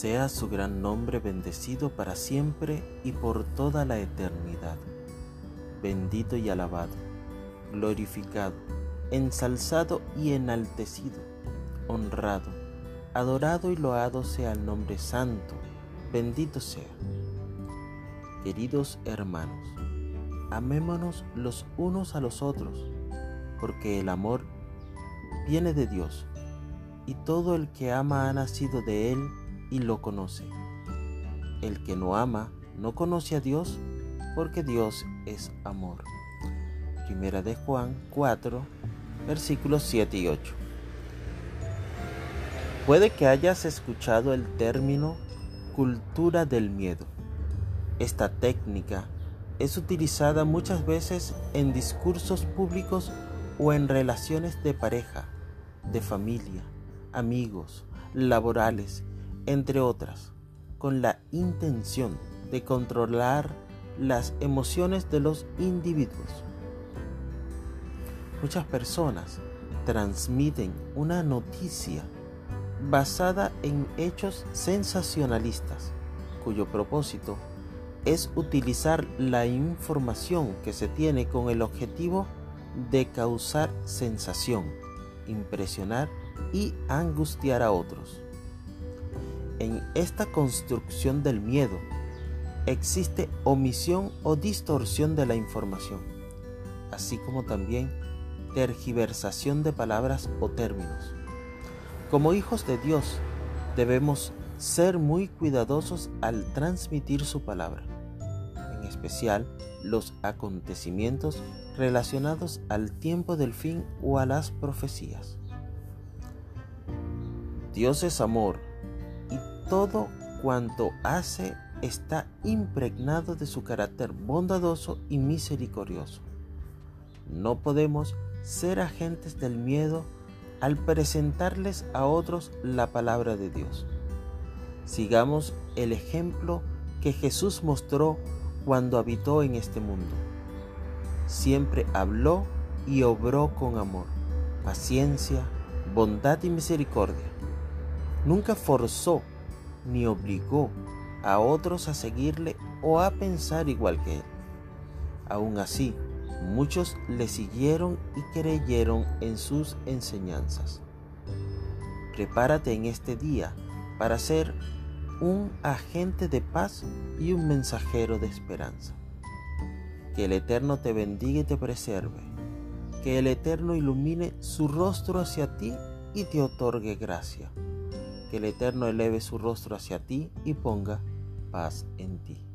Sea su gran nombre bendecido para siempre y por toda la eternidad. Bendito y alabado, glorificado, ensalzado y enaltecido, honrado, adorado y loado sea el nombre santo, bendito sea. Queridos hermanos, amémonos los unos a los otros, porque el amor viene de Dios, y todo el que ama ha nacido de Él y lo conoce. El que no ama no conoce a Dios porque Dios es amor. Primera de Juan 4, versículos 7 y 8. Puede que hayas escuchado el término cultura del miedo. Esta técnica es utilizada muchas veces en discursos públicos o en relaciones de pareja, de familia, amigos, laborales entre otras, con la intención de controlar las emociones de los individuos. Muchas personas transmiten una noticia basada en hechos sensacionalistas, cuyo propósito es utilizar la información que se tiene con el objetivo de causar sensación, impresionar y angustiar a otros. En esta construcción del miedo existe omisión o distorsión de la información, así como también tergiversación de palabras o términos. Como hijos de Dios debemos ser muy cuidadosos al transmitir su palabra, en especial los acontecimientos relacionados al tiempo del fin o a las profecías. Dios es amor todo cuanto hace está impregnado de su carácter bondadoso y misericordioso. No podemos ser agentes del miedo al presentarles a otros la palabra de Dios. Sigamos el ejemplo que Jesús mostró cuando habitó en este mundo. Siempre habló y obró con amor, paciencia, bondad y misericordia. Nunca forzó ni obligó a otros a seguirle o a pensar igual que él. Aún así, muchos le siguieron y creyeron en sus enseñanzas. Prepárate en este día para ser un agente de paz y un mensajero de esperanza. Que el Eterno te bendiga y te preserve. Que el Eterno ilumine su rostro hacia ti y te otorgue gracia que el Eterno eleve su rostro hacia ti y ponga paz en ti.